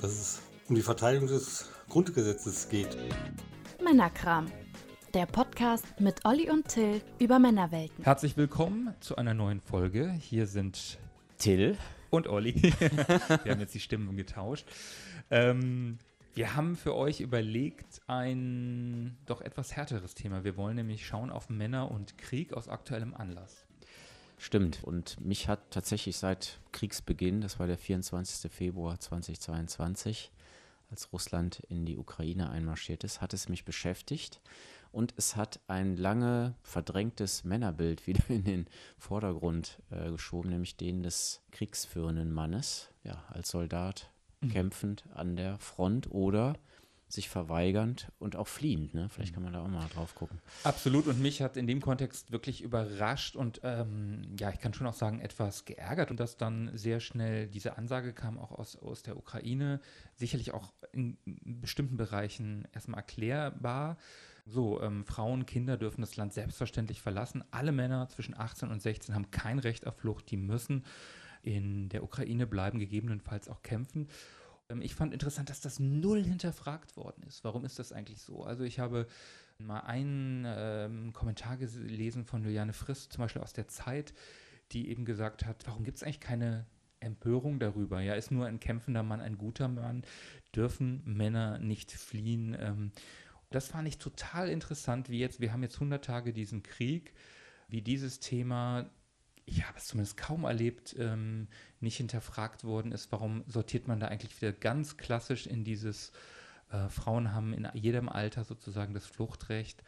dass es um die Verteidigung des Grundgesetzes geht. Männerkram. Der Podcast mit Olli und Till über Männerwelten. Herzlich willkommen zu einer neuen Folge. Hier sind Till und Olli. Wir haben jetzt die Stimmen getauscht. Ähm, wir haben für euch überlegt ein doch etwas härteres Thema. Wir wollen nämlich schauen auf Männer und Krieg aus aktuellem Anlass. Stimmt. Und mich hat tatsächlich seit Kriegsbeginn, das war der 24. Februar 2022, als Russland in die Ukraine einmarschiert ist, hat es mich beschäftigt. Und es hat ein lange verdrängtes Männerbild wieder in den Vordergrund äh, geschoben, nämlich den des kriegsführenden Mannes, ja, als Soldat mhm. kämpfend an der Front oder sich verweigernd und auch fliehend. Ne? Vielleicht kann man da auch mal drauf gucken. Absolut. Und mich hat in dem Kontext wirklich überrascht und ähm, ja, ich kann schon auch sagen, etwas geärgert. Und dass dann sehr schnell diese Ansage kam, auch aus, aus der Ukraine, sicherlich auch in bestimmten Bereichen erstmal erklärbar. So, ähm, Frauen, Kinder dürfen das Land selbstverständlich verlassen. Alle Männer zwischen 18 und 16 haben kein Recht auf Flucht. Die müssen in der Ukraine bleiben, gegebenenfalls auch kämpfen. Ähm, ich fand interessant, dass das null hinterfragt worden ist. Warum ist das eigentlich so? Also ich habe mal einen ähm, Kommentar gelesen von Juliane Frist, zum Beispiel aus der Zeit, die eben gesagt hat, warum gibt es eigentlich keine Empörung darüber? Ja, ist nur ein kämpfender Mann ein guter Mann? Dürfen Männer nicht fliehen? Ähm, das fand ich total interessant, wie jetzt, wir haben jetzt 100 Tage diesen Krieg, wie dieses Thema ich habe es zumindest kaum erlebt, ähm, nicht hinterfragt worden ist, warum sortiert man da eigentlich wieder ganz klassisch in dieses, äh, Frauen haben in jedem Alter sozusagen das Fluchtrecht,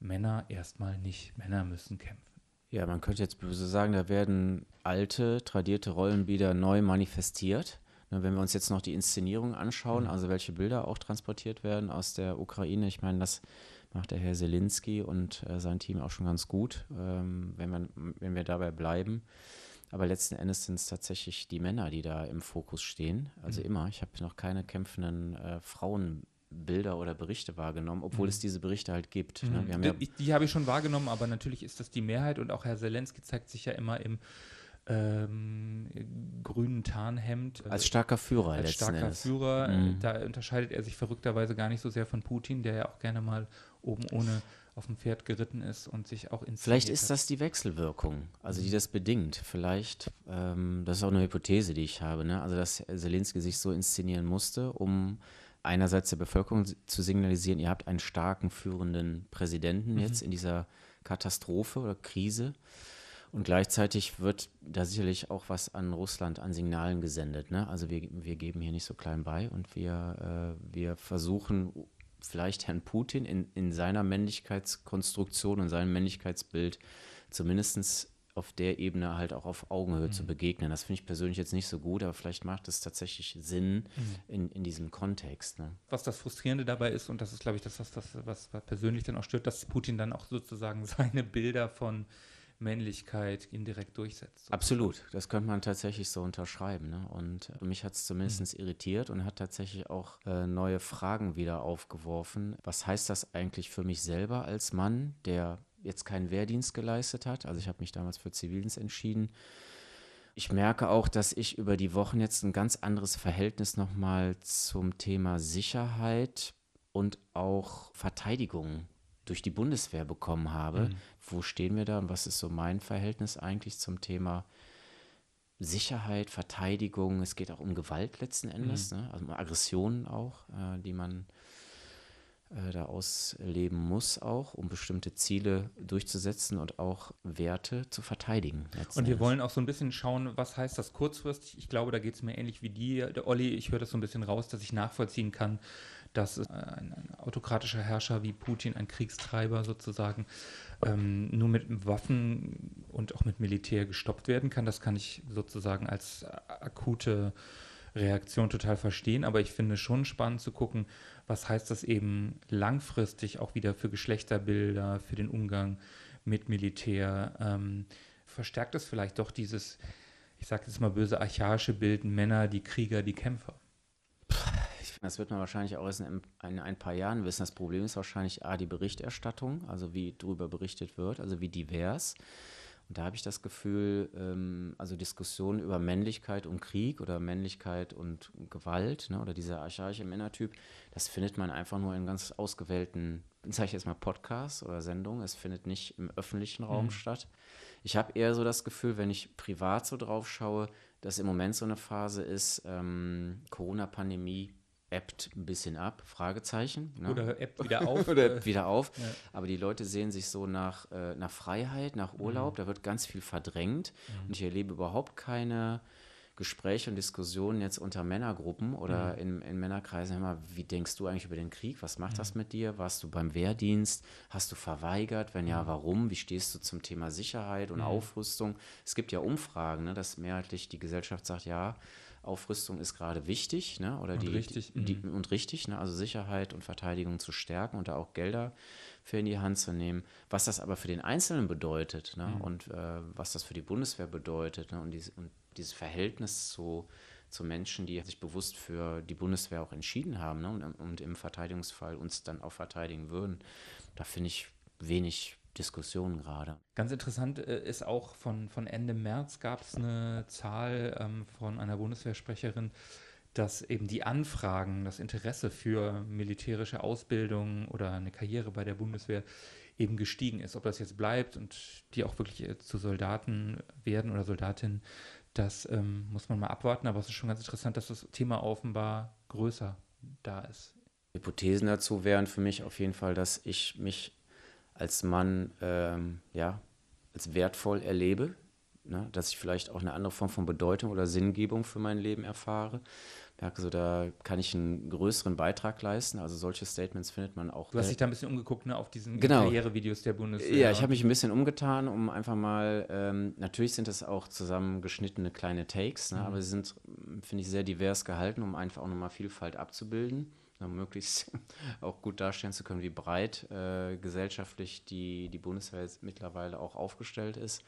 Männer erstmal nicht, Männer müssen kämpfen. Ja, man könnte jetzt böse sagen, da werden alte, tradierte Rollen wieder neu manifestiert. Ne, wenn wir uns jetzt noch die Inszenierung anschauen, mhm. also welche Bilder auch transportiert werden aus der Ukraine, ich meine, das macht der Herr Selinski und äh, sein Team auch schon ganz gut, ähm, wenn, man, wenn wir dabei bleiben. Aber letzten Endes sind es tatsächlich die Männer, die da im Fokus stehen. Also mhm. immer. Ich habe noch keine kämpfenden äh, Frauenbilder oder Berichte wahrgenommen, obwohl mhm. es diese Berichte halt gibt. Ne? Mhm. Ne? die, die habe ich schon wahrgenommen, aber natürlich ist das die Mehrheit und auch Herr Zelensky zeigt sich ja immer im ähm, grünen Tarnhemd. Als starker Führer. Als starker Endes. Führer. Mhm. Da unterscheidet er sich verrückterweise gar nicht so sehr von Putin, der ja auch gerne mal oben ohne auf dem Pferd geritten ist und sich auch inszeniert Vielleicht ist das die Wechselwirkung, also die mhm. das bedingt. Vielleicht, ähm, das ist auch eine Hypothese, die ich habe, ne? also dass Zelensky sich so inszenieren musste, um einerseits der Bevölkerung zu signalisieren, ihr habt einen starken führenden Präsidenten mhm. jetzt in dieser Katastrophe oder Krise. Und gleichzeitig wird da sicherlich auch was an Russland an Signalen gesendet. Ne? Also wir, wir geben hier nicht so klein bei und wir, äh, wir versuchen vielleicht Herrn Putin in, in seiner Männlichkeitskonstruktion und seinem Männlichkeitsbild zumindest auf der Ebene halt auch auf Augenhöhe mhm. zu begegnen. Das finde ich persönlich jetzt nicht so gut, aber vielleicht macht es tatsächlich Sinn mhm. in, in diesem Kontext. Ne? Was das Frustrierende dabei ist, und das ist, glaube ich, das, was, was, was persönlich dann auch stört, dass Putin dann auch sozusagen seine Bilder von Männlichkeit indirekt durchsetzt. Absolut, das könnte man tatsächlich so unterschreiben. Ne? Und äh, mich hat es zumindest mhm. irritiert und hat tatsächlich auch äh, neue Fragen wieder aufgeworfen. Was heißt das eigentlich für mich selber als Mann, der jetzt keinen Wehrdienst geleistet hat? Also ich habe mich damals für Zivildienst entschieden. Ich merke auch, dass ich über die Wochen jetzt ein ganz anderes Verhältnis nochmal zum Thema Sicherheit und auch Verteidigung durch die Bundeswehr bekommen habe. Mhm. Wo stehen wir da und was ist so mein Verhältnis eigentlich zum Thema Sicherheit, Verteidigung? Es geht auch um Gewalt letzten Endes, mhm. ne? also um Aggressionen auch, äh, die man äh, da ausleben muss, auch um bestimmte Ziele durchzusetzen und auch Werte zu verteidigen. Und wir wollen auch so ein bisschen schauen, was heißt das kurzfristig? Ich glaube, da geht es mir ähnlich wie dir, der Olli. Ich höre das so ein bisschen raus, dass ich nachvollziehen kann, dass ein, ein autokratischer Herrscher wie Putin, ein Kriegstreiber sozusagen, ähm, nur mit Waffen und auch mit Militär gestoppt werden kann. Das kann ich sozusagen als akute Reaktion total verstehen, aber ich finde schon spannend zu gucken, was heißt das eben langfristig auch wieder für Geschlechterbilder, für den Umgang mit Militär. Ähm, verstärkt es vielleicht doch dieses, ich sage jetzt mal böse, archaische Bild, Männer, die Krieger, die Kämpfer? Das wird man wahrscheinlich auch erst in ein, paar Jahren wissen. Das Problem ist wahrscheinlich A, die Berichterstattung, also wie darüber berichtet wird, also wie divers. Und da habe ich das Gefühl, ähm, also Diskussionen über Männlichkeit und Krieg oder Männlichkeit und Gewalt ne, oder dieser archaische Männertyp, das findet man einfach nur in ganz ausgewählten, sage ich jetzt mal, Podcasts oder Sendungen. Es findet nicht im öffentlichen Raum mhm. statt. Ich habe eher so das Gefühl, wenn ich privat so drauf schaue, dass im Moment so eine Phase ist, ähm, Corona-Pandemie ebbt ein bisschen ab, Fragezeichen. Ne? Oder ebbt wieder auf. Oder ebbt wieder auf. Ja. Aber die Leute sehen sich so nach, äh, nach Freiheit, nach Urlaub, mhm. da wird ganz viel verdrängt mhm. und ich erlebe überhaupt keine Gespräche und Diskussionen jetzt unter Männergruppen oder mhm. in, in Männerkreisen immer, wie denkst du eigentlich über den Krieg? Was macht mhm. das mit dir? Warst du beim Wehrdienst? Hast du verweigert? Wenn ja, mhm. warum? Wie stehst du zum Thema Sicherheit und mhm. Aufrüstung? Es gibt ja Umfragen, ne, dass mehrheitlich die Gesellschaft sagt, ja, Aufrüstung ist gerade wichtig, ne? Oder und die, richtig, die, die, und richtig, ne? Also Sicherheit und Verteidigung zu stärken und da auch Gelder für in die Hand zu nehmen. Was das aber für den Einzelnen bedeutet, ne? Mhm. Und äh, was das für die Bundeswehr bedeutet, ne? Und, dies, und dieses Verhältnis zu, zu Menschen, die sich bewusst für die Bundeswehr auch entschieden haben ne? und, und im Verteidigungsfall uns dann auch verteidigen würden, da finde ich wenig Diskussion gerade. Ganz interessant äh, ist auch von, von Ende März gab es eine Zahl ähm, von einer Bundeswehrsprecherin, dass eben die Anfragen, das Interesse für militärische Ausbildung oder eine Karriere bei der Bundeswehr eben gestiegen ist. Ob das jetzt bleibt und die auch wirklich äh, zu Soldaten werden oder Soldatinnen, das ähm, muss man mal abwarten. Aber es ist schon ganz interessant, dass das Thema offenbar größer da ist. Hypothesen dazu wären für mich auf jeden Fall, dass ich mich als Mann ähm, ja, als wertvoll erlebe, ne? dass ich vielleicht auch eine andere Form von Bedeutung oder Sinngebung für mein Leben erfahre. Merke so, da kann ich einen größeren Beitrag leisten. Also solche Statements findet man auch. Du hast dich da ein bisschen umgeguckt, ne, auf diesen genau. Karrierevideos der Bundeswehr. Ja, ich habe mich ein bisschen umgetan, um einfach mal, ähm, natürlich sind das auch zusammengeschnittene kleine Takes, ne, mhm. aber sie sind, finde ich, sehr divers gehalten, um einfach auch nochmal Vielfalt abzubilden möglichst auch gut darstellen zu können, wie breit äh, gesellschaftlich die, die Bundeswehr mittlerweile auch aufgestellt ist.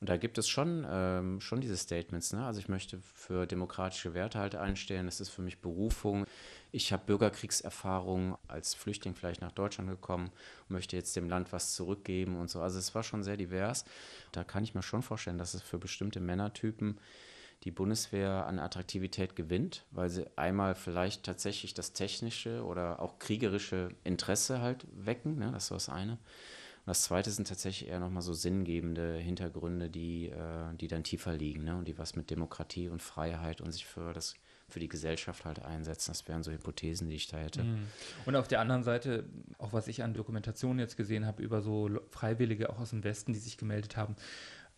Und da gibt es schon, ähm, schon diese Statements. Ne? Also ich möchte für demokratische Werte halt einstehen. Das ist für mich Berufung. Ich habe Bürgerkriegserfahrung als Flüchtling vielleicht nach Deutschland gekommen möchte jetzt dem Land was zurückgeben und so. Also es war schon sehr divers. Da kann ich mir schon vorstellen, dass es für bestimmte Männertypen die Bundeswehr an Attraktivität gewinnt, weil sie einmal vielleicht tatsächlich das technische oder auch kriegerische Interesse halt wecken, ne? das ist das eine. Und das zweite sind tatsächlich eher nochmal so sinngebende Hintergründe, die, äh, die dann tiefer liegen ne? und die was mit Demokratie und Freiheit und sich für das für die Gesellschaft halt einsetzen. Das wären so Hypothesen, die ich da hätte. Mhm. Und auf der anderen Seite, auch was ich an Dokumentationen jetzt gesehen habe über so Freiwillige auch aus dem Westen, die sich gemeldet haben,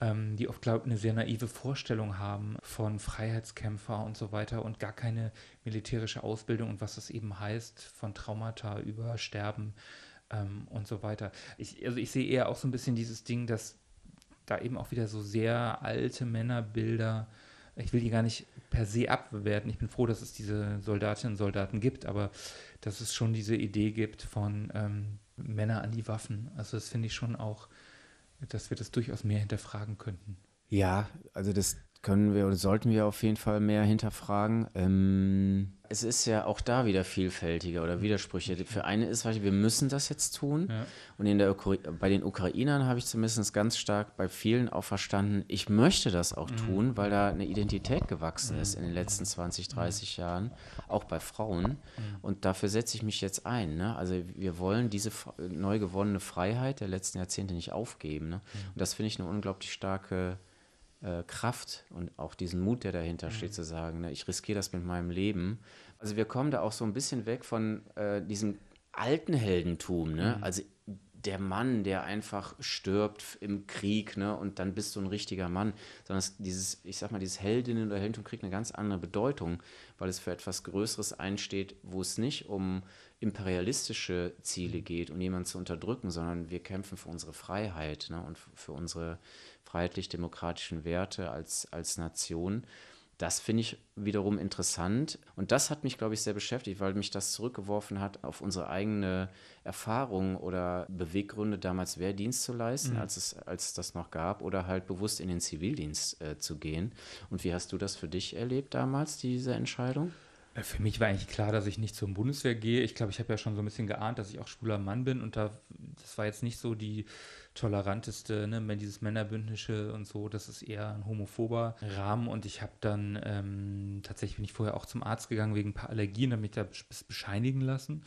ähm, die oft, glaube ich, eine sehr naive Vorstellung haben von Freiheitskämpfer und so weiter und gar keine militärische Ausbildung und was das eben heißt, von Traumata über Sterben ähm, und so weiter. Ich, also ich sehe eher auch so ein bisschen dieses Ding, dass da eben auch wieder so sehr alte Männerbilder, ich will die gar nicht per se abwerten. Ich bin froh, dass es diese Soldatinnen und Soldaten gibt, aber dass es schon diese Idee gibt von ähm, Männer an die Waffen. Also das finde ich schon auch dass wir das durchaus mehr hinterfragen könnten. Ja, also das können wir oder sollten wir auf jeden Fall mehr hinterfragen. Ähm, es ist ja auch da wieder vielfältiger oder Widersprüche. Für eine ist, wir müssen das jetzt tun. Ja. Und in der bei den Ukrainern habe ich zumindest ganz stark bei vielen auch verstanden, ich möchte das auch mhm. tun, weil da eine Identität gewachsen mhm. ist in den letzten 20, 30 mhm. Jahren, auch bei Frauen. Mhm. Und dafür setze ich mich jetzt ein. Ne? Also wir wollen diese neu gewonnene Freiheit der letzten Jahrzehnte nicht aufgeben. Ne? Mhm. Und das finde ich eine unglaublich starke äh, Kraft und auch diesen Mut, der dahinter mhm. steht, zu sagen, ne, ich riskiere das mit meinem Leben. Also wir kommen da auch so ein bisschen weg von äh, diesem alten Heldentum. Ne? Mhm. Also der Mann, der einfach stirbt im Krieg, ne, und dann bist du ein richiger Mann, sondern dieses, ich sag mal, dieses Heldinnen oder Heldentum kriegt eine ganz andere Bedeutung, weil es für etwas Größeres einsteht, wo es nicht um imperialistische Ziele mhm. geht, um jemanden zu unterdrücken, sondern wir kämpfen für unsere Freiheit ne, und für unsere freiheitlich-demokratischen Werte als, als Nation. Das finde ich wiederum interessant. Und das hat mich, glaube ich, sehr beschäftigt, weil mich das zurückgeworfen hat auf unsere eigene Erfahrung oder Beweggründe, damals Wehrdienst zu leisten, mhm. als, es, als es das noch gab, oder halt bewusst in den Zivildienst äh, zu gehen. Und wie hast du das für dich erlebt damals, diese Entscheidung? Äh, für mich war eigentlich klar, dass ich nicht zur Bundeswehr gehe. Ich glaube, ich habe ja schon so ein bisschen geahnt, dass ich auch schwuler Mann bin und da, das war jetzt nicht so die toleranteste, ne, dieses Männerbündnische und so, das ist eher ein homophober Rahmen und ich habe dann ähm, tatsächlich bin ich vorher auch zum Arzt gegangen wegen ein paar Allergien, damit ich das bescheinigen lassen.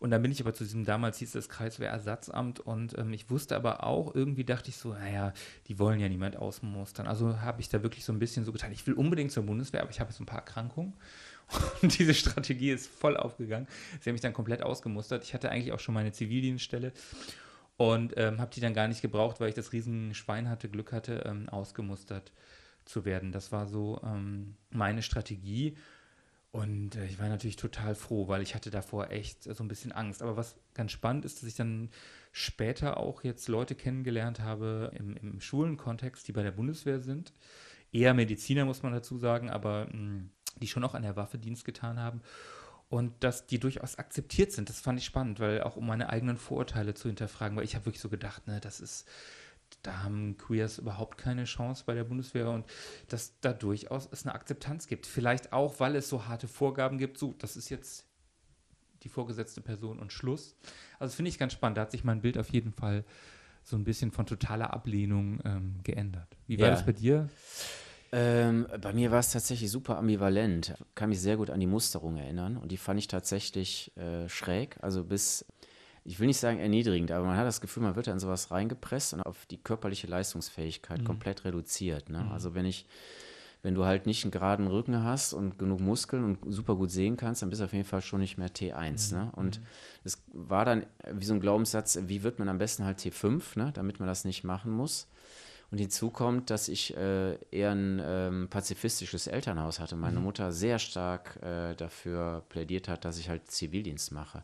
Und dann bin ich aber zu diesem, damals hieß das Kreiswehrersatzamt und ähm, ich wusste aber auch, irgendwie dachte ich so, naja, die wollen ja niemand ausmustern. Also habe ich da wirklich so ein bisschen so getan, ich will unbedingt zur Bundeswehr, aber ich habe jetzt ein paar Erkrankungen. Und diese Strategie ist voll aufgegangen. Sie haben mich dann komplett ausgemustert. Ich hatte eigentlich auch schon meine Zivildienststelle und ähm, habe die dann gar nicht gebraucht, weil ich das Riesenschwein hatte, Glück hatte, ähm, ausgemustert zu werden. Das war so ähm, meine Strategie. Und äh, ich war natürlich total froh, weil ich hatte davor echt so ein bisschen Angst. Aber was ganz spannend ist, dass ich dann später auch jetzt Leute kennengelernt habe im, im Schulenkontext, die bei der Bundeswehr sind. Eher Mediziner, muss man dazu sagen, aber mh, hm, die schon auch an der Waffe Dienst getan haben und dass die durchaus akzeptiert sind. Das fand ich spannend, weil auch um meine eigenen Vorurteile zu hinterfragen, weil ich habe wirklich so gedacht, ne, das ist, da haben Queers überhaupt keine Chance bei der Bundeswehr und dass da durchaus es eine Akzeptanz gibt. Vielleicht auch, weil es so harte Vorgaben gibt, so, das ist jetzt die vorgesetzte Person und Schluss. Also finde ich ganz spannend. Da hat sich mein Bild auf jeden Fall so ein bisschen von totaler Ablehnung ähm, geändert. Wie war ja. das bei dir? Ähm, bei mir war es tatsächlich super ambivalent. Ich kann mich sehr gut an die Musterung erinnern und die fand ich tatsächlich äh, schräg. Also bis, ich will nicht sagen erniedrigend, aber man hat das Gefühl, man wird da in sowas reingepresst und auf die körperliche Leistungsfähigkeit mhm. komplett reduziert. Ne? Mhm. Also wenn ich, wenn du halt nicht einen geraden Rücken hast und genug Muskeln und super gut sehen kannst, dann bist du auf jeden Fall schon nicht mehr T1. Mhm. Ne? Und mhm. es war dann wie so ein Glaubenssatz, wie wird man am besten halt T5, ne? damit man das nicht machen muss. Und hinzu kommt, dass ich äh, eher ein ähm, pazifistisches Elternhaus hatte. Meine mhm. Mutter sehr stark äh, dafür plädiert hat, dass ich halt Zivildienst mache.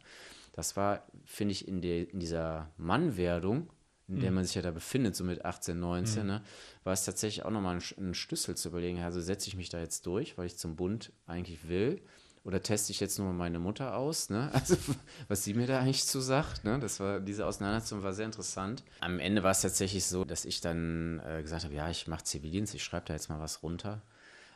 Das war, finde ich, in, de, in dieser Mannwerdung, in der mhm. man sich ja da befindet, so mit 18, 19, mhm. ne, war es tatsächlich auch nochmal ein, ein Schlüssel zu überlegen, also setze ich mich da jetzt durch, weil ich zum Bund eigentlich will oder teste ich jetzt nur meine Mutter aus, ne? Also was sie mir da eigentlich zu sagt, ne? Das war diese Auseinandersetzung war sehr interessant. Am Ende war es tatsächlich so, dass ich dann äh, gesagt habe, ja, ich mache Zivildienst, ich schreibe da jetzt mal was runter.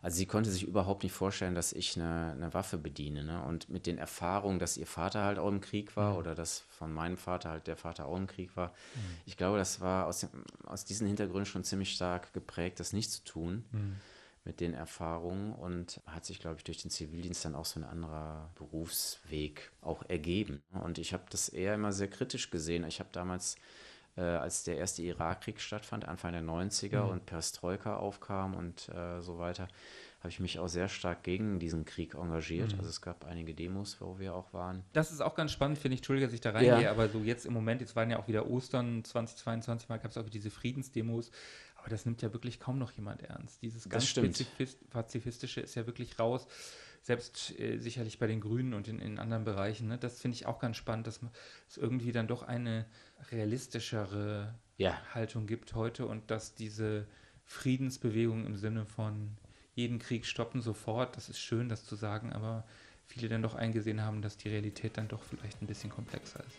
Also sie konnte sich überhaupt nicht vorstellen, dass ich eine, eine Waffe bediene. Ne? Und mit den Erfahrungen, dass ihr Vater halt auch im Krieg war mhm. oder dass von meinem Vater halt der Vater auch im Krieg war, mhm. ich glaube, das war aus, dem, aus diesen Hintergründen schon ziemlich stark geprägt, das nicht zu tun. Mhm mit den Erfahrungen und hat sich, glaube ich, durch den Zivildienst dann auch so ein anderer Berufsweg auch ergeben. Und ich habe das eher immer sehr kritisch gesehen. Ich habe damals, äh, als der erste Irakkrieg stattfand, Anfang der 90er mhm. und Perestroika aufkam und äh, so weiter, habe ich mich auch sehr stark gegen diesen Krieg engagiert. Mhm. Also es gab einige Demos, wo wir auch waren. Das ist auch ganz spannend, finde ich. Entschuldige, dass ich da reingehe, ja. aber so jetzt im Moment, jetzt waren ja auch wieder Ostern 2022, mal gab es auch diese Friedensdemos. Aber das nimmt ja wirklich kaum noch jemand ernst. Dieses ganz Pazifistische ist ja wirklich raus. Selbst äh, sicherlich bei den Grünen und in, in anderen Bereichen. Ne? Das finde ich auch ganz spannend, dass es irgendwie dann doch eine realistischere ja. Haltung gibt heute und dass diese Friedensbewegung im Sinne von jeden Krieg stoppen sofort, das ist schön, das zu sagen, aber viele dann doch eingesehen haben, dass die Realität dann doch vielleicht ein bisschen komplexer ist.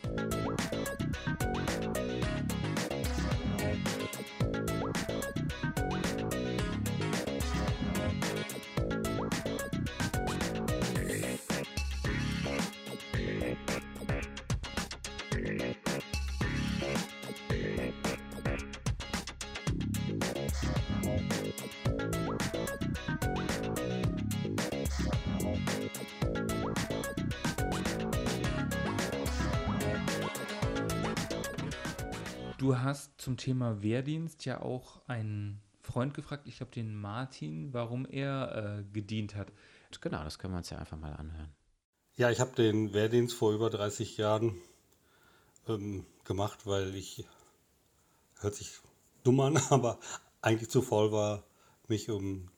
Du hast zum Thema Wehrdienst ja auch einen Freund gefragt, ich glaube den Martin, warum er äh, gedient hat. Genau, das können wir uns ja einfach mal anhören. Ja, ich habe den Wehrdienst vor über 30 Jahren ähm, gemacht, weil ich, hört sich dumm an, aber eigentlich zu faul war, mich um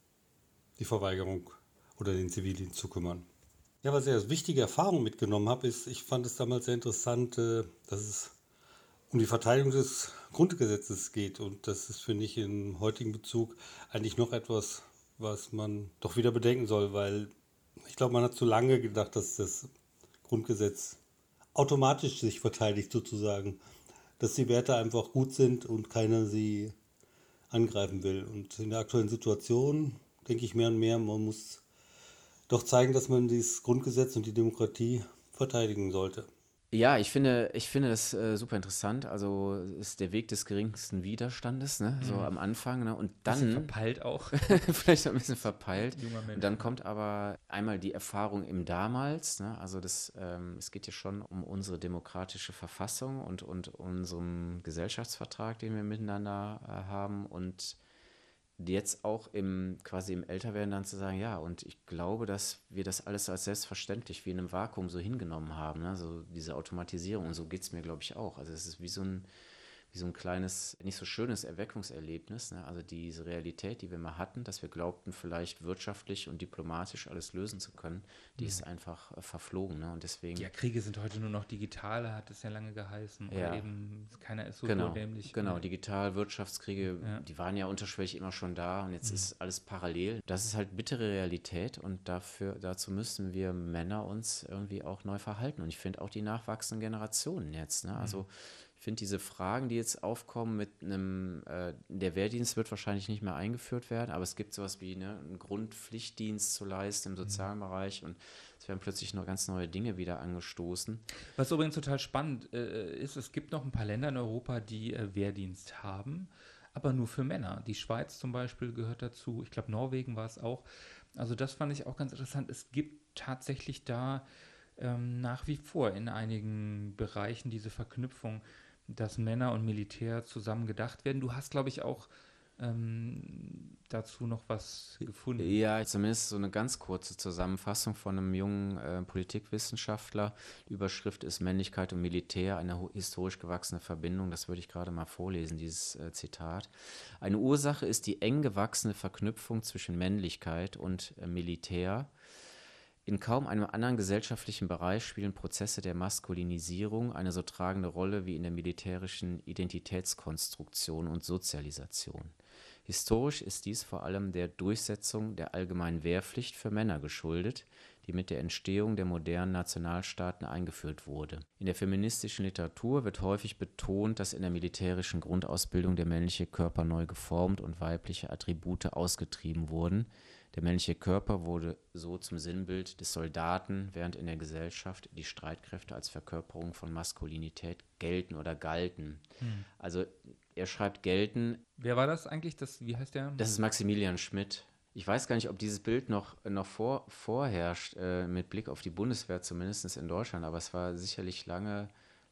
die Verweigerung oder den Zivildienst zu kümmern. Ja, was ich als wichtige Erfahrung mitgenommen habe, ist, ich fand es damals sehr interessant, äh, dass es um die Verteidigung des Grundgesetzes geht. Und das ist, finde ich, im heutigen Bezug eigentlich noch etwas, was man doch wieder bedenken soll, weil ich glaube, man hat zu lange gedacht, dass das Grundgesetz automatisch sich verteidigt sozusagen, dass die Werte einfach gut sind und keiner sie angreifen will. Und in der aktuellen Situation denke ich mehr und mehr, man muss doch zeigen, dass man dieses Grundgesetz und die Demokratie verteidigen sollte. Ja, ich finde, ich finde das äh, super interessant. Also ist der Weg des geringsten Widerstandes, ne? so Mhm. am Anfang. Ne? Und Bisschen dann, verpeilt auch. vielleicht ein bisschen verpeilt. Junger Mensch. Und dann kommt aber einmal die Erfahrung im Damals. Ne? Also das, ähm, es geht ja schon um unsere demokratische Verfassung und, und unserem Gesellschaftsvertrag, den wir miteinander äh, haben. Und jetzt auch im quasi im Älterwerden dann zu sagen, ja, und ich glaube, dass wir das alles als selbstverständlich wie in einem Vakuum so hingenommen haben, ne? so diese Automatisierung und so geht es mir, glaube ich, auch. Also es ist wie so ein, wie so ein kleines, nicht so schönes Erweckungserlebnis, ne? also diese Realität, die wir mal hatten, dass wir glaubten, vielleicht wirtschaftlich und diplomatisch alles lösen zu können, die ist einfach äh, verflogen ne? und deswegen... Ja, Kriege sind heute nur noch digital, hat es ja lange geheißen. Oder Ja. eben, keiner ist so Genau, dämlich. genau. Digital, Wirtschaftskriege, Ja. die waren ja unterschwellig immer schon da und jetzt Mhm. ist alles parallel. Das ist halt bittere Realität und dafür, dazu müssen wir Männer uns irgendwie auch neu verhalten. Und ich finde auch die nachwachsenden Generationen jetzt. Ne? Mhm. Also ich finde diese Fragen, die jetzt aufkommen mit einem, äh, der Wehrdienst wird wahrscheinlich nicht mehr eingeführt werden, aber es gibt sowas wie ne, einen Grundpflichtdienst zu leisten Mhm. im sozialen Bereich und es werden plötzlich noch ganz neue Dinge wieder angestoßen. Was übrigens total spannend äh, ist, es gibt noch ein paar Länder in Europa, die äh, Wehrdienst haben, aber nur für Männer. Die Schweiz zum Beispiel gehört dazu. Ich glaube, Norwegen war es auch. Also das fand ich auch ganz interessant. Es gibt tatsächlich da ähm, nach wie vor in einigen Bereichen diese Verknüpfung, dass Männer und Militär zusammen gedacht werden. Du hast, glaube ich, auch ähm, dazu noch was gefunden. Ja, zumindest so eine ganz kurze Zusammenfassung von einem jungen äh, Politikwissenschaftler. Die Überschrift ist Männlichkeit und Militär, eine historisch gewachsene Verbindung. Das würde ich gerade mal vorlesen, dieses äh, Zitat. Eine Ursache ist die eng gewachsene Verknüpfung zwischen Männlichkeit und äh, Militär. In kaum einem anderen gesellschaftlichen Bereich spielen Prozesse der Maskulinisierung eine so tragende Rolle wie in der militärischen Identitätskonstruktion und Sozialisation. Historisch ist dies vor allem der Durchsetzung der allgemeinen Wehrpflicht für Männer geschuldet, die mit der Entstehung der modernen Nationalstaaten eingeführt wurde. In der feministischen Literatur wird häufig betont, dass in der militärischen Grundausbildung der männliche Körper neu geformt und weibliche Attribute ausgetrieben wurden. Der männliche Körper wurde so zum Sinnbild des Soldaten, während in der Gesellschaft die Streitkräfte als Verkörperung von Maskulinität gelten oder galten. Also er schreibt gelten, Wer war das eigentlich? Das, wie heißt der? das ist Maximilian Schmidt. Ich weiß gar nicht, ob dieses Bild noch, noch vor, vorherrscht, äh, mit Blick auf die Bundeswehr, zumindest in Deutschland, aber es war sicherlich lange,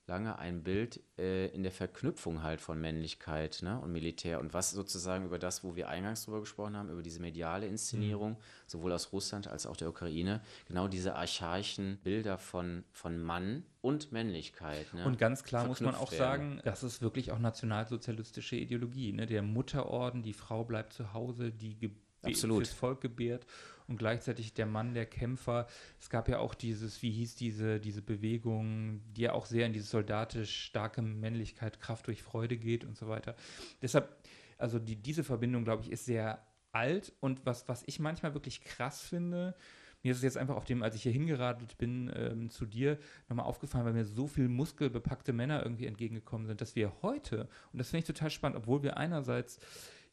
lange ein Bild äh, in der Verknüpfung halt von Männlichkeit ne, und Militär und was sozusagen über das, wo wir eingangs drüber gesprochen haben, über diese mediale Inszenierung, sowohl aus Russland als auch der Ukraine, genau diese archaischen Bilder von, von Mann und Männlichkeit. Ne, Und ganz klar muss man auch werden. sagen, das ist wirklich auch nationalsozialistische Ideologie. Ne? Der Mutterorden, die Frau bleibt zu Hause, die ge Absolut. fürs Volk gebärt und gleichzeitig der Mann, der Kämpfer. Es gab ja auch dieses, wie hieß diese, diese Bewegung, die ja auch sehr in diese soldatisch starke Männlichkeit, Kraft durch Freude geht und so weiter. Deshalb, also die, diese Verbindung, glaube ich, ist sehr alt und was, was ich manchmal wirklich krass finde, mir ist es jetzt einfach auf dem, als ich hier hingeradelt bin ähm, zu dir, nochmal aufgefallen, weil mir so viel muskelbepackte Männer irgendwie entgegengekommen sind, dass wir heute, und das finde ich total spannend, obwohl wir einerseits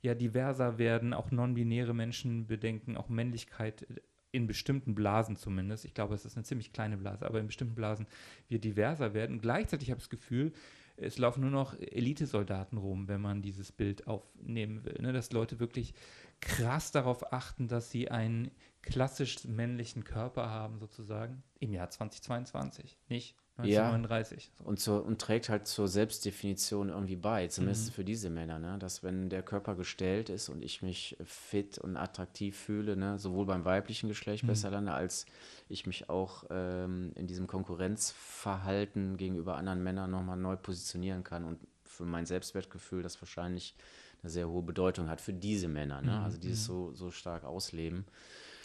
ja diverser werden, auch non-binäre Menschen bedenken, auch Männlichkeit in bestimmten Blasen zumindest, ich glaube, es ist eine ziemlich kleine Blase, aber in bestimmten Blasen wir diverser werden. Gleichzeitig habe ich das Gefühl, es laufen nur noch Elitesoldaten rum, wenn man dieses Bild aufnehmen will. Ne? Dass Leute wirklich krass darauf achten, dass sie einen klassisch männlichen Körper haben, sozusagen, im Jahr 2022, nicht. 1939. So. Und, zur, und trägt halt zur Selbstdefinition irgendwie bei, zumindest Mhm. für diese Männer, ne? dass wenn der Körper gestellt ist und ich mich fit und attraktiv fühle, ne? sowohl beim weiblichen Geschlecht Mhm. besser lande, als ich mich auch ähm, in diesem Konkurrenzverhalten gegenüber anderen Männern nochmal neu positionieren kann und für mein Selbstwertgefühl das wahrscheinlich eine sehr hohe Bedeutung hat für diese Männer, ne? Mhm, also die es so, so stark ausleben.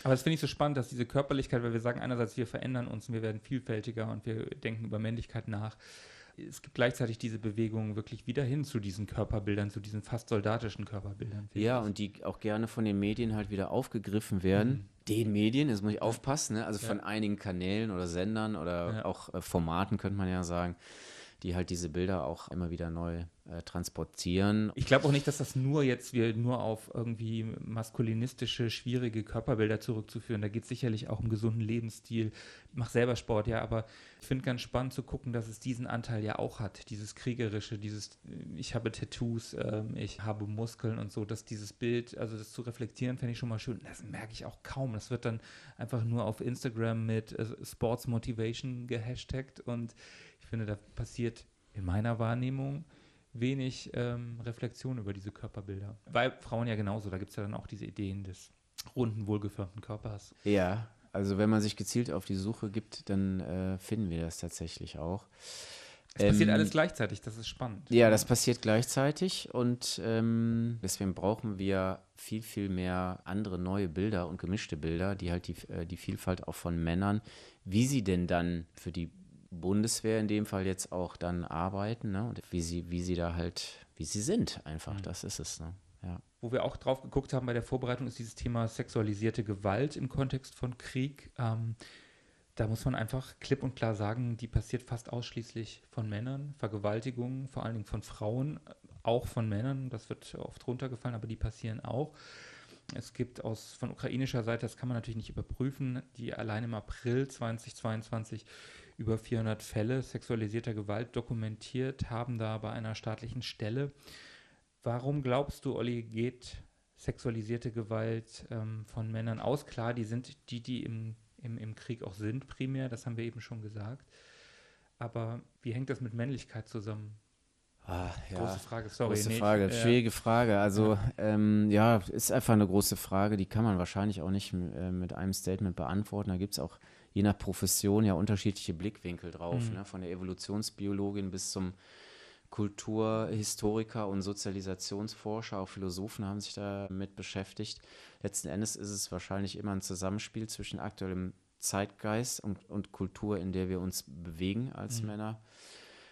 Aber das finde ich so spannend, dass diese Körperlichkeit, weil wir sagen einerseits, wir verändern uns und wir werden vielfältiger und wir denken über Männlichkeit nach. Es gibt gleichzeitig diese Bewegung wirklich wieder hin zu diesen Körperbildern, zu diesen fast soldatischen Körperbildern. Ja, und die auch gerne von den Medien halt wieder aufgegriffen werden. Den Medien, jetzt muss ich aufpassen, ne? also von einigen Kanälen oder Sendern oder Ja. auch äh, Formaten, könnte man ja sagen, die halt diese Bilder auch immer wieder neu äh, transportieren. Ich glaube auch nicht, dass das nur jetzt wir nur auf irgendwie maskulinistische, schwierige Körperbilder zurückzuführen. Da geht es sicherlich auch um gesunden Lebensstil. Ich mache selber Sport, ja, aber ich finde ganz spannend zu gucken, dass es diesen Anteil ja auch hat. Dieses kriegerische, dieses, ich habe Tattoos, äh, ich habe Muskeln und so, dass dieses Bild, also das zu reflektieren, fände ich schon mal schön. Das merke ich auch kaum. Das wird dann einfach nur auf Instagram mit äh, Sports Motivation gehashtagt und finde, da passiert in meiner Wahrnehmung wenig ähm, Reflexion über diese Körperbilder. Bei Frauen ja genauso, da gibt es ja dann auch diese Ideen des runden, wohlgeformten Körpers. Ja, also wenn man sich gezielt auf die Suche gibt, dann äh, finden wir das tatsächlich auch. Es passiert ähm, alles gleichzeitig, das ist spannend. Ja, das passiert gleichzeitig und ähm, deswegen brauchen wir viel, viel mehr andere neue Bilder und gemischte Bilder, die halt die, äh, die Vielfalt auch von Männern, wie sie denn dann für die Bundeswehr in dem Fall jetzt auch dann arbeiten ne? und wie sie, wie sie da halt, wie sie sind einfach, mhm. das ist es. Ne? Ja. Wo wir auch drauf geguckt haben bei der Vorbereitung, ist dieses Thema sexualisierte Gewalt im Kontext von Krieg. Ähm, da muss man einfach klipp und klar sagen, die passiert fast ausschließlich von Männern. Vergewaltigungen, vor allen Dingen von Frauen, auch von Männern, das wird oft runtergefallen, aber die passieren auch. Es gibt aus von ukrainischer Seite, das kann man natürlich nicht überprüfen, die allein im April 2022 über 400 Fälle sexualisierter Gewalt dokumentiert haben, da bei einer staatlichen Stelle. Warum glaubst du, Olli, geht sexualisierte Gewalt ähm, von Männern aus? Klar, die sind die, die im, im, im Krieg auch sind, primär, das haben wir eben schon gesagt. Aber wie hängt das mit Männlichkeit zusammen? Ah, ja. Große Frage, sorry. Große Frage, nicht, schwierige äh, Frage. Also, ja. Ähm, ja. ist einfach eine große Frage, die kann man wahrscheinlich auch nicht äh, mit einem Statement beantworten. Da gibt es auch je nach Profession ja unterschiedliche Blickwinkel drauf, mhm. ne? von der Evolutionsbiologin bis zum Kulturhistoriker und Sozialisationsforscher, auch Philosophen haben sich damit beschäftigt. Letzten Endes ist es wahrscheinlich immer ein Zusammenspiel zwischen aktuellem Zeitgeist und, und Kultur, in der wir uns bewegen als mhm. Männer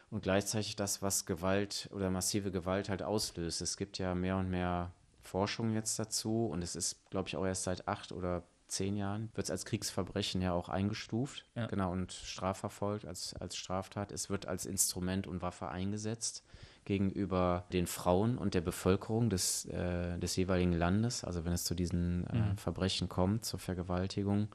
und gleichzeitig das, was Gewalt oder massive Gewalt halt auslöst. Es gibt ja mehr und mehr Forschung jetzt dazu und es ist, glaube ich, auch erst seit acht oder zehn Jahren, wird es als Kriegsverbrechen ja auch eingestuft, ja. genau, und strafverfolgt als, als Straftat. Es wird als Instrument und Waffe eingesetzt gegenüber den Frauen und der Bevölkerung des, äh, des jeweiligen Landes, also wenn es zu diesen äh, mhm. Verbrechen kommt, zur Vergewaltigung.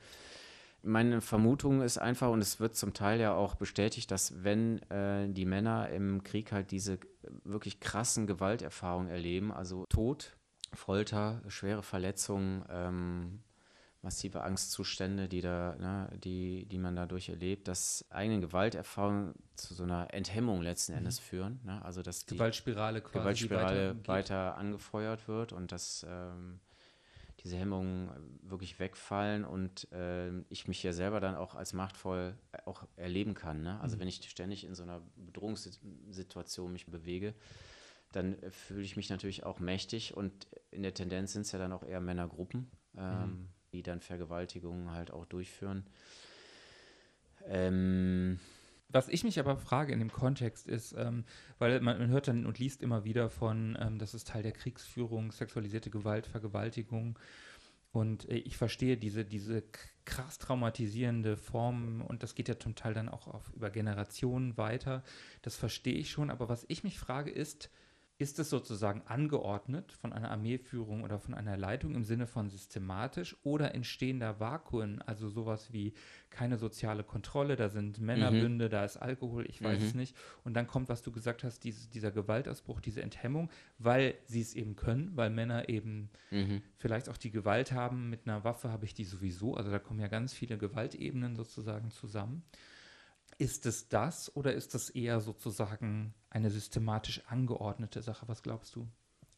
Meine Vermutung ist einfach, und es wird zum Teil ja auch bestätigt, dass wenn äh, die Männer im Krieg halt diese wirklich krassen Gewalterfahrungen erleben, also Tod, Folter, schwere Verletzungen, ähm, massive Angstzustände, die da, ne, die, die man dadurch erlebt, dass eigene Gewalterfahrungen zu so einer Enthemmung letzten mhm. Endes führen. Ne? Also dass die Gewaltspirale, quasi Gewaltspirale weiter, weiter, angefeuert wird und dass ähm, diese Hemmungen wirklich wegfallen und äh, ich mich ja selber dann auch als machtvoll äh, auch erleben kann. Ne? Also mhm. wenn ich ständig in so einer Bedrohungssituation mich bewege, dann äh, fühle ich mich natürlich auch mächtig und in der Tendenz sind es ja dann auch eher Männergruppen. Ähm, mhm die dann Vergewaltigungen halt auch durchführen. Ähm, was ich mich aber frage in dem Kontext ist, ähm, weil man, man, hört dann und liest immer wieder von, ähm, das ist Teil der Kriegsführung, sexualisierte Gewalt, Vergewaltigung. Und äh, ich verstehe diese, diese krass traumatisierende Form und das geht ja zum Teil dann auch auf, über Generationen weiter. Das verstehe ich schon, aber was ich mich frage ist, ist es sozusagen angeordnet von einer Armeeführung oder von einer Leitung im Sinne von systematisch oder entstehen da Vakuen, also sowas wie keine soziale Kontrolle, da sind Männerbünde, mhm. da ist Alkohol, ich weiß mhm. es nicht. Und dann kommt, was du gesagt hast, diese, dieser Gewaltausbruch, diese Enthemmung, weil sie es eben können, weil Männer eben mhm. vielleicht auch die Gewalt haben, mit einer Waffe habe ich die sowieso, also da kommen ja ganz viele Gewaltebenen sozusagen zusammen. Ist es das oder ist das eher sozusagen eine systematisch angeordnete Sache? Was glaubst du?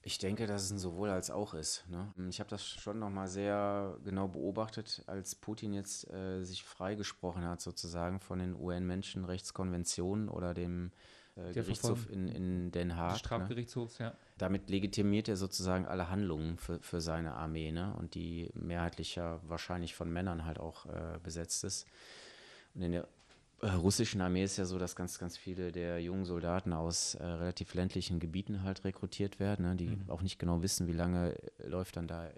Ich denke, dass es ein sowohl als auch ist. Ne? Ich habe das schon nochmal sehr genau beobachtet, als Putin jetzt äh, sich freigesprochen hat, sozusagen von den UN-Menschenrechtskonventionen oder dem äh, Gerichtshof in, in Den Haag. Des ne? Strafgerichtshofs, ne? ja. Damit legitimiert er sozusagen alle Handlungen für, für seine Armee ne? und die mehrheitlich ja wahrscheinlich von Männern halt auch äh, besetzt ist. Und in der russischen Armee ist ja so, dass ganz, ganz viele der jungen Soldaten aus äh, relativ ländlichen Gebieten halt rekrutiert werden, ne, die mhm. auch nicht genau wissen, wie lange äh, läuft dann da äh,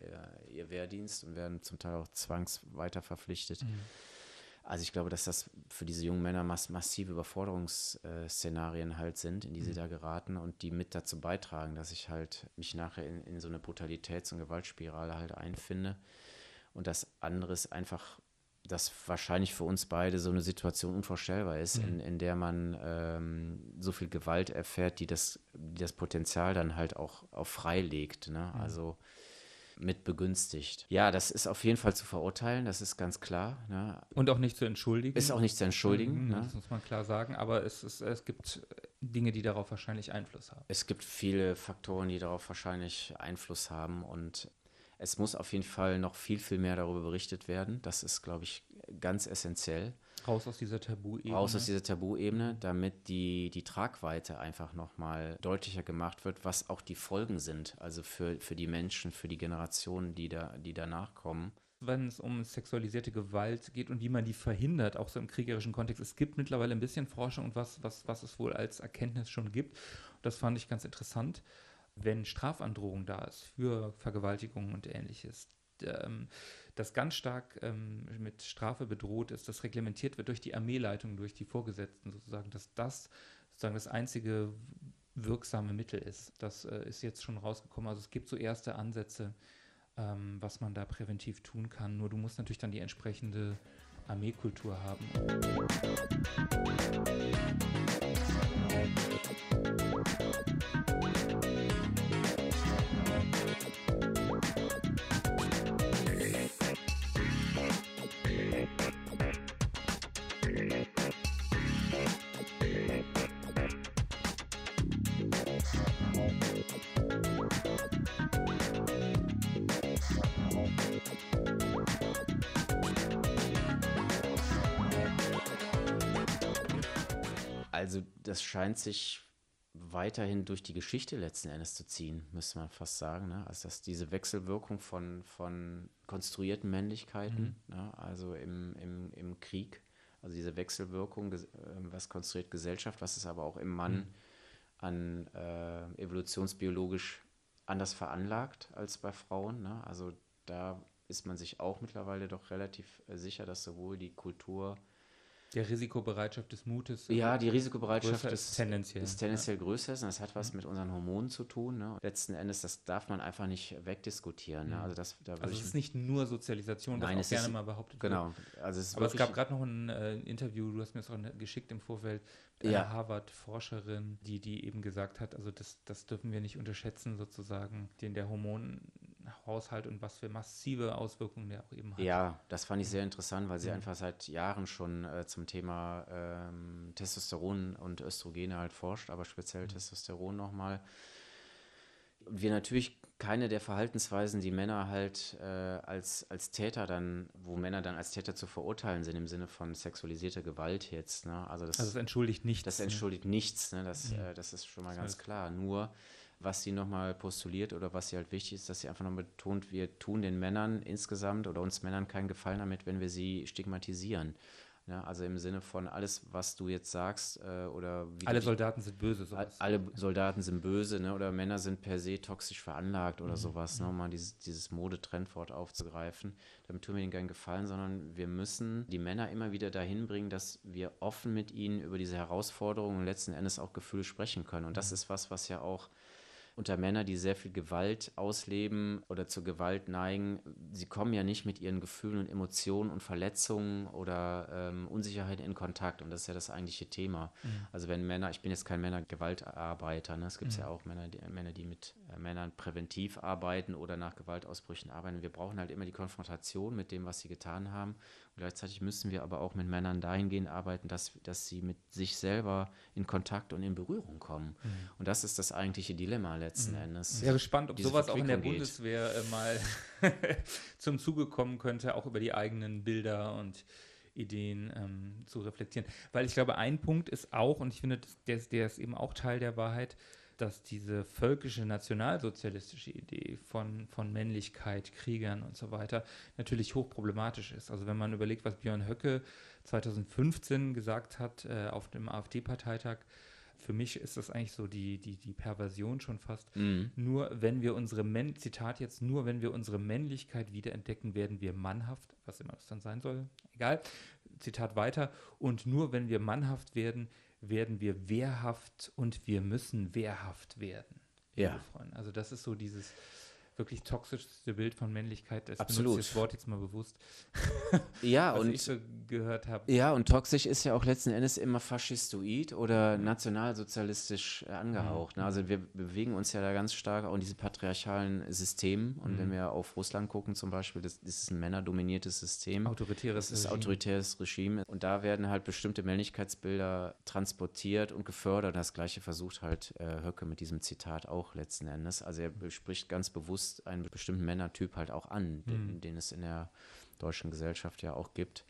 ihr Wehrdienst und werden zum Teil auch zwangsweiter verpflichtet. Mhm. Also ich glaube, dass das für diese jungen Männer mass massive Überforderungsszenarien halt sind, in die sie mhm. da geraten und die mit dazu beitragen, dass ich halt mich nachher in, in so eine Brutalitäts- und Gewaltspirale halt einfinde. Und das andere ist einfach, dass wahrscheinlich für uns beide so eine Situation unvorstellbar ist, mhm. in, in der man ähm, so viel Gewalt erfährt, die das, die das Potenzial dann halt auch, auch freilegt. Ne? Mhm. Also mit begünstigt. Ja, das ist auf jeden Fall zu verurteilen, das ist ganz klar. Ne? Und auch nicht zu entschuldigen. Ist auch nicht zu entschuldigen. Mhm, ne? Das muss man klar sagen, aber es, ist, es gibt Dinge, die darauf wahrscheinlich Einfluss haben. Es gibt viele Faktoren, die darauf wahrscheinlich Einfluss haben und es muss auf jeden Fall noch viel, viel mehr darüber berichtet werden. Das ist, glaube ich, ganz essentiell. Raus aus dieser Tabuebene. Raus aus dieser Tabuebene, damit die, die Tragweite einfach nochmal deutlicher gemacht wird, was auch die Folgen sind, also für, für die Menschen, für die Generationen, die, da, die danach kommen. Wenn es um sexualisierte Gewalt geht und wie man die verhindert, auch so im kriegerischen Kontext. Es gibt mittlerweile ein bisschen Forschung und was, was, was es wohl als Erkenntnis schon gibt. Das fand ich ganz interessant. Wenn Strafandrohung da ist für Vergewaltigungen und ähnliches, ähm, das ganz stark ähm, mit Strafe bedroht ist, das reglementiert wird durch die Armeeleitung, durch die Vorgesetzten sozusagen, dass das sozusagen das einzige wirksame Mittel ist. Das äh, ist jetzt schon rausgekommen. Also es gibt so erste Ansätze, ähm, was man da präventiv tun kann. Nur du musst natürlich dann die entsprechende Armeekultur haben. Also scheint sich weiterhin durch die Geschichte letzten Endes zu ziehen, müsste man fast sagen. Ne? Also dass diese Wechselwirkung von, von konstruierten Männlichkeiten, mhm. ne? also im, im, im Krieg, also diese Wechselwirkung, ähm, was konstruiert Gesellschaft, was ist aber auch im Mann mhm. an äh, evolutionsbiologisch anders veranlagt als bei Frauen. Ne? Also da ist man sich auch mittlerweile doch relativ äh, sicher, dass sowohl die Kultur der Risikobereitschaft des Mutes. Ja, die Risikobereitschaft ist tendenziell, ist tendenziell ja. größer. Und das hat was mit unseren Hormonen zu tun. Ne? Letzten Endes, das darf man einfach nicht wegdiskutieren. Ne? Mhm. Also, das, da also es ist nicht nur Sozialisation, Nein, was auch gerne ist, mal behauptet genau. wird. Genau. Also es Aber es gab gerade noch ein äh, Interview, du hast mir das auch geschickt im Vorfeld, eine ja. Harvard-Forscherin, die, die eben gesagt hat, also das, das dürfen wir nicht unterschätzen, sozusagen, den der Hormon Haushalt und was für massive Auswirkungen der auch eben hat. Ja, das fand ich sehr interessant, weil sie mhm. einfach seit Jahren schon äh, zum Thema ähm, Testosteron und Östrogene halt forscht, aber speziell mhm. Testosteron nochmal. Und wir natürlich keine der Verhaltensweisen, die Männer halt äh, als, als Täter dann, wo Männer dann als Täter zu verurteilen sind, im Sinne von sexualisierter Gewalt jetzt. Ne? Also, das, also das entschuldigt nichts. Das ne? entschuldigt ne? nichts, ne? das, mhm. äh, das ist schon mal das ganz heißt, klar. Nur was sie nochmal postuliert oder was sie halt wichtig ist, dass sie einfach nochmal betont, wir tun den Männern insgesamt oder uns Männern keinen Gefallen damit, wenn wir sie stigmatisieren. Ja, also im Sinne von alles, was du jetzt sagst, äh, oder alle Soldaten sind böse. Sowas. Alle Soldaten sind böse, ne? Oder Männer sind per se toxisch veranlagt oder mhm. sowas, ne? um mal dieses, dieses Modetrendwort aufzugreifen. Damit tun wir ihnen keinen Gefallen, sondern wir müssen die Männer immer wieder dahin bringen, dass wir offen mit ihnen über diese Herausforderungen und letzten Endes auch Gefühle sprechen können. Und das mhm. ist was, was ja auch unter Männer, die sehr viel Gewalt ausleben oder zur Gewalt neigen, sie kommen ja nicht mit ihren Gefühlen und Emotionen und Verletzungen oder ähm, Unsicherheiten in Kontakt. Und das ist ja das eigentliche Thema. Mhm. Also wenn Männer, ich bin jetzt kein Männergewaltarbeiter, ne? es gibt mhm. ja auch Männer, die, Männer, die mit äh, Männern präventiv arbeiten oder nach Gewaltausbrüchen arbeiten. Wir brauchen halt immer die Konfrontation mit dem, was sie getan haben. Gleichzeitig müssen wir aber auch mit Männern dahingehend arbeiten, dass, dass sie mit sich selber in Kontakt und in Berührung kommen. Mhm. Und das ist das eigentliche Dilemma letzten mhm. Endes. Sehr gespannt, ob sowas auch in der geht. Bundeswehr äh, mal zum Zuge kommen könnte, auch über die eigenen Bilder und Ideen ähm, zu reflektieren. Weil ich glaube, ein Punkt ist auch, und ich finde, der, der ist eben auch Teil der Wahrheit, dass diese völkische nationalsozialistische Idee von, von Männlichkeit, Kriegern und so weiter natürlich hochproblematisch ist. Also wenn man überlegt, was Björn Höcke 2015 gesagt hat äh, auf dem AfD-Parteitag, für mich ist das eigentlich so die, die, die Perversion schon fast. Mhm. Nur wenn wir unsere, Männ Zitat jetzt, nur wenn wir unsere Männlichkeit wiederentdecken, werden wir mannhaft, was immer das dann sein soll, egal, Zitat weiter, und nur wenn wir mannhaft werden, werden wir wehrhaft und wir müssen wehrhaft werden. Ja. Also das ist so dieses wirklich toxischste Bild von Männlichkeit. Das Absolut. benutze ich das Wort jetzt mal bewusst. Ja, was und ich so gehört habe. Ja, und toxisch ist ja auch letzten Endes immer faschistoid oder nationalsozialistisch äh, angehaucht. Ne? Also wir bewegen uns ja da ganz stark auch in diesen patriarchalen Systemen. Und wenn wir auf Russland gucken zum Beispiel, das, das ist ein männerdominiertes System. Autoritäres Das ist Regime. autoritäres Regime. Und da werden halt bestimmte Männlichkeitsbilder transportiert und gefördert. Das gleiche versucht halt äh, Höcke mit diesem Zitat auch letzten Endes. Also er spricht ganz bewusst einen bestimmten Männertyp halt auch an, den, den es in der deutschen Gesellschaft ja auch gibt.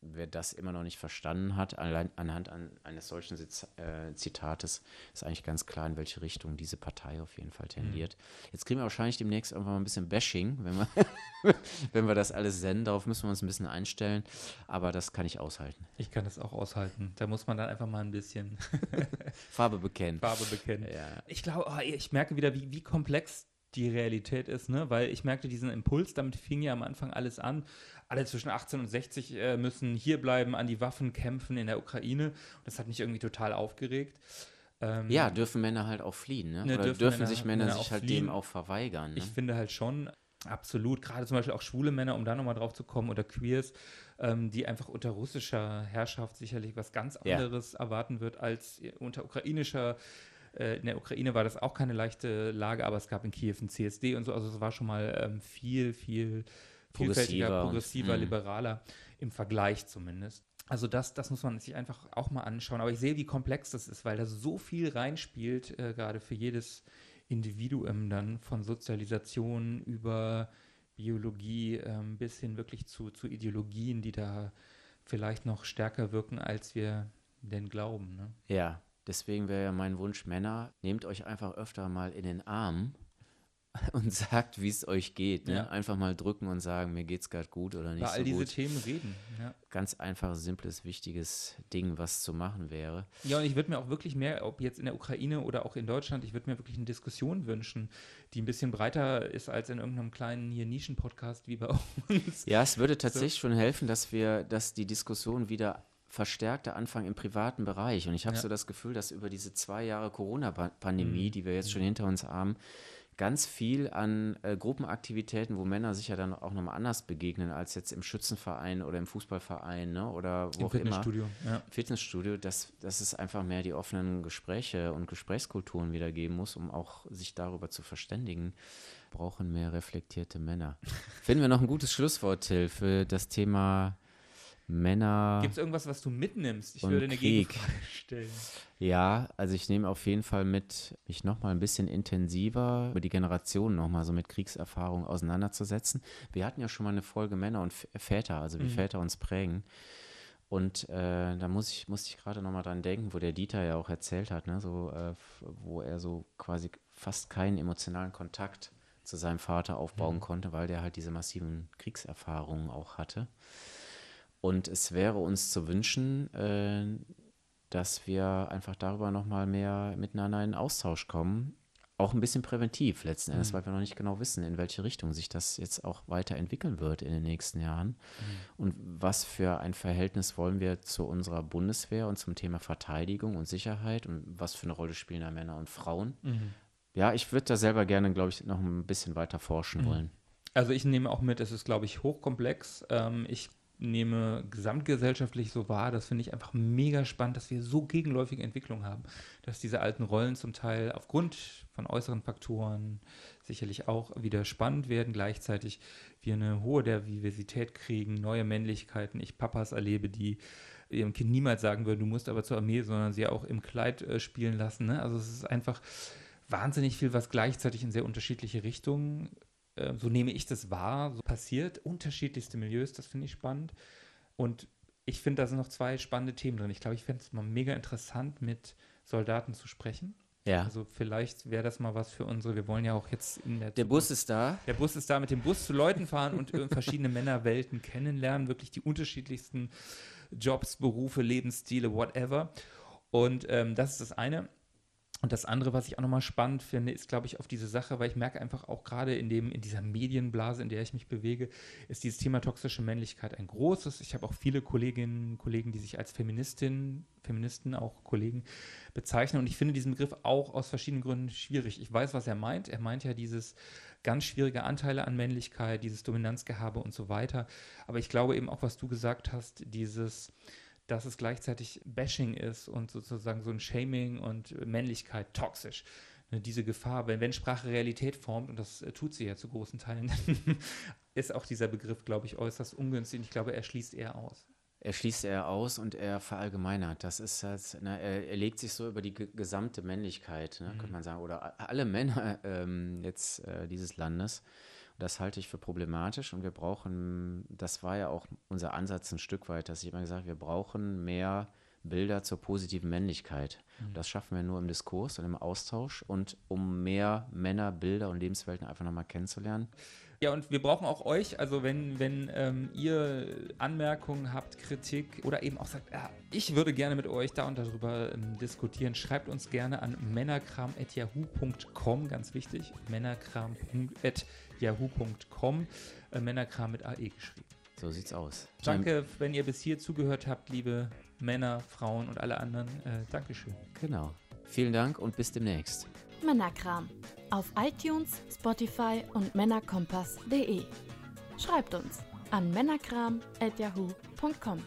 Wer das immer noch nicht verstanden hat, allein anhand an, eines solchen äh, Zitates, ist eigentlich ganz klar, in welche Richtung diese Partei auf jeden Fall tendiert. Jetzt kriegen wir wahrscheinlich demnächst irgendwann mal ein bisschen Bashing, wenn wir, wenn wir das alles senden. Darauf müssen wir uns ein bisschen einstellen. Aber das kann ich aushalten. Ich kann das auch aushalten. Da muss man dann einfach mal ein bisschen Farbe bekennen. Farbe bekennen. Ja. Ich glaube, oh, ich merke wieder, wie, wie komplex die Realität ist, ne? Weil ich merkte diesen Impuls, damit fing ja am Anfang alles an. Alle zwischen 18 und 60 äh, müssen hier bleiben, an die Waffen kämpfen in der Ukraine. Und das hat mich irgendwie total aufgeregt. Ähm, Ja, dürfen Männer halt auch fliehen, ne? Ne, Oder dürfen dürfen, Männer- sich Männer, Männer sich halt fliehen? dem auch verweigern. Ne? Ich finde halt schon, absolut, gerade zum Beispiel auch schwule Männer, um da nochmal drauf zu kommen, oder Queers, ähm, die einfach unter russischer Herrschaft sicherlich was ganz Ja. anderes erwarten wird als unter ukrainischer. Äh, in der Ukraine war das auch keine leichte Lage, aber es gab in Kiew ein CSD und so, also es war schon mal ähm, viel, viel vielfältiger, Progressiver und- progressiver, mm. liberaler im Vergleich zumindest. Also das, das muss man sich einfach auch mal anschauen. Aber ich sehe, wie komplex das ist, weil da so viel reinspielt, äh, gerade für jedes Individuum dann von Sozialisation über Biologie ähm, bis hin wirklich zu, zu Ideologien, die da vielleicht noch stärker wirken, als wir denn glauben. Ne? Ja, deswegen wäre ja mein Wunsch, Männer, nehmt euch einfach öfter mal in den Arm und sagt, wie es euch geht. Ne? Ja. Einfach mal drücken und sagen, mir geht's gerade gut oder nicht Über all so diese gut. Themen reden. Ja. Ganz einfach, simples, wichtiges Ding, was zu machen wäre. Ja, und ich würde mir auch wirklich mehr, ob jetzt in der Ukraine oder auch in Deutschland, ich würde mir wirklich eine Diskussion wünschen, die ein bisschen breiter ist als in irgendeinem kleinen hier Nischen-Podcast wie bei uns. Ja, es würde tatsächlich schon helfen, dass wir, dass die Diskussion wieder verstärkter anfangen im privaten Bereich. Und ich habe Ja. so das Gefühl, dass über diese zwei Jahre Corona-Pandemie, Mhm. die wir jetzt schon hinter uns haben, ganz viel an äh, Gruppenaktivitäten, wo Männer sich ja dann auch nochmal anders begegnen als jetzt im Schützenverein oder im Fußballverein ne, oder wo Im auch immer. Fitnessstudio. Ja. Fitnessstudio, dass, dass es einfach mehr die offenen Gespräche und Gesprächskulturen wieder geben muss, um auch sich darüber zu verständigen. Brauchen mehr reflektierte Männer. Finden wir noch ein gutes Schlusswort, Till, für das Thema Männer. Gibt es irgendwas, was du mitnimmst? Ich würde eine Krieg. Gegenfrage stellen. Ja, also ich nehme auf jeden Fall mit, mich nochmal ein bisschen intensiver über die Generationen nochmal so mit Kriegserfahrung auseinanderzusetzen. Wir hatten ja schon mal eine Folge Männer und Väter, also wie Mhm. Väter uns prägen. Und äh, da muss ich, musste ich gerade nochmal dran denken, wo der Dieter ja auch erzählt hat, ne, so, äh, wo er so quasi fast keinen emotionalen Kontakt zu seinem Vater aufbauen Mhm. konnte, weil der halt diese massiven Kriegserfahrungen auch hatte. Und es wäre uns zu wünschen, äh, dass wir einfach darüber nochmal mehr miteinander in Austausch kommen. Auch ein bisschen präventiv letzten Endes, weil wir noch nicht genau wissen, in welche Richtung sich das jetzt auch weiterentwickeln wird in den nächsten Jahren. Und was für ein Verhältnis wollen wir zu unserer Bundeswehr und zum Thema Verteidigung und Sicherheit und was für eine Rolle spielen da Männer und Frauen? Ja, ich würde da selber gerne, glaube ich, noch ein bisschen weiter forschen wollen. Also ich nehme auch mit, es ist, glaube ich, hochkomplex. Ähm, ich nehme gesamtgesellschaftlich so wahr, das finde ich einfach mega spannend, dass wir so gegenläufige Entwicklungen haben, dass diese alten Rollen zum Teil aufgrund von äußeren Faktoren sicherlich auch wieder spannend werden, gleichzeitig wir eine hohe Diversität kriegen, neue Männlichkeiten, ich Papas erlebe, die ihrem Kind niemals sagen würden, du musst aber zur Armee, sondern sie auch im Kleid äh, spielen lassen. Ne? Also es ist einfach wahnsinnig viel, was gleichzeitig in sehr unterschiedliche Richtungen äh, so nehme ich das wahr, so passiert. Unterschiedlichste Milieus, das finde ich spannend. Und ich finde, da sind noch zwei spannende Themen drin. Ich glaube, ich fände es mal mega interessant, mit Soldaten zu sprechen. Ja. Also vielleicht wäre das mal was für unsere, wir wollen ja auch jetzt in der Der Bus ist da. der Bus ist da, mit dem Bus zu Leuten fahren und äh, verschiedene Männerwelten kennenlernen, wirklich die unterschiedlichsten Jobs, Berufe, Lebensstile, whatever. Und ähm, das ist das eine. Und das andere, was ich auch nochmal spannend finde, ist, glaube ich, auf diese Sache, weil ich merke einfach auch gerade in dem, in dieser Medienblase, in der ich mich bewege, ist dieses Thema toxische Männlichkeit ein großes. Ich habe auch viele Kolleginnen und Kollegen, die sich als Feministin, Feministen, auch Kollegen bezeichnen. Und ich finde diesen Begriff auch aus verschiedenen Gründen schwierig. Ich weiß, was er meint. Er meint ja dieses ganz schwierige Anteile an Männlichkeit, dieses Dominanzgehabe und so weiter. Aber ich glaube eben auch, was du gesagt hast, dieses dass es gleichzeitig Bashing ist und sozusagen so ein Shaming und Männlichkeit toxisch. Ne, diese Gefahr, wenn, wenn Sprache Realität formt, und das äh, tut sie ja zu großen Teilen, ist auch dieser Begriff, glaube ich, äußerst ungünstig. Und ich glaube, er schließt eher aus. Er schließt eher aus und er verallgemeinert. Das ist halt, ne, er, er, legt sich so über die gesamte Männlichkeit, ne, mhm. könnte man sagen, oder alle Männer ähm, jetzt äh, dieses Landes. Das halte ich für problematisch und wir brauchen, das war ja auch unser Ansatz ein Stück weit, dass ich immer gesagt, wir brauchen mehr Bilder zur positiven Männlichkeit. Mhm. Das schaffen wir nur im Diskurs und im Austausch und um mehr Männer, Bilder und Lebenswelten einfach nochmal kennenzulernen. Ja, und wir brauchen auch euch, also wenn, wenn ähm, ihr Anmerkungen habt, Kritik oder eben auch sagt, ja, ich würde gerne mit euch da und darüber ähm, diskutieren, schreibt uns gerne an männerkram.yahoo.com, ganz wichtig, männerkram.yahoo.com, äh, Männerkram mit AE geschrieben. So sieht's aus. Danke, wenn ihr bis hier zugehört habt, liebe Männer, Frauen und alle anderen. Äh, Dankeschön. Genau. Vielen Dank und bis demnächst. Männerkram auf iTunes, Spotify und männerkompass.de. Schreibt uns an männerkram.yahoo.com.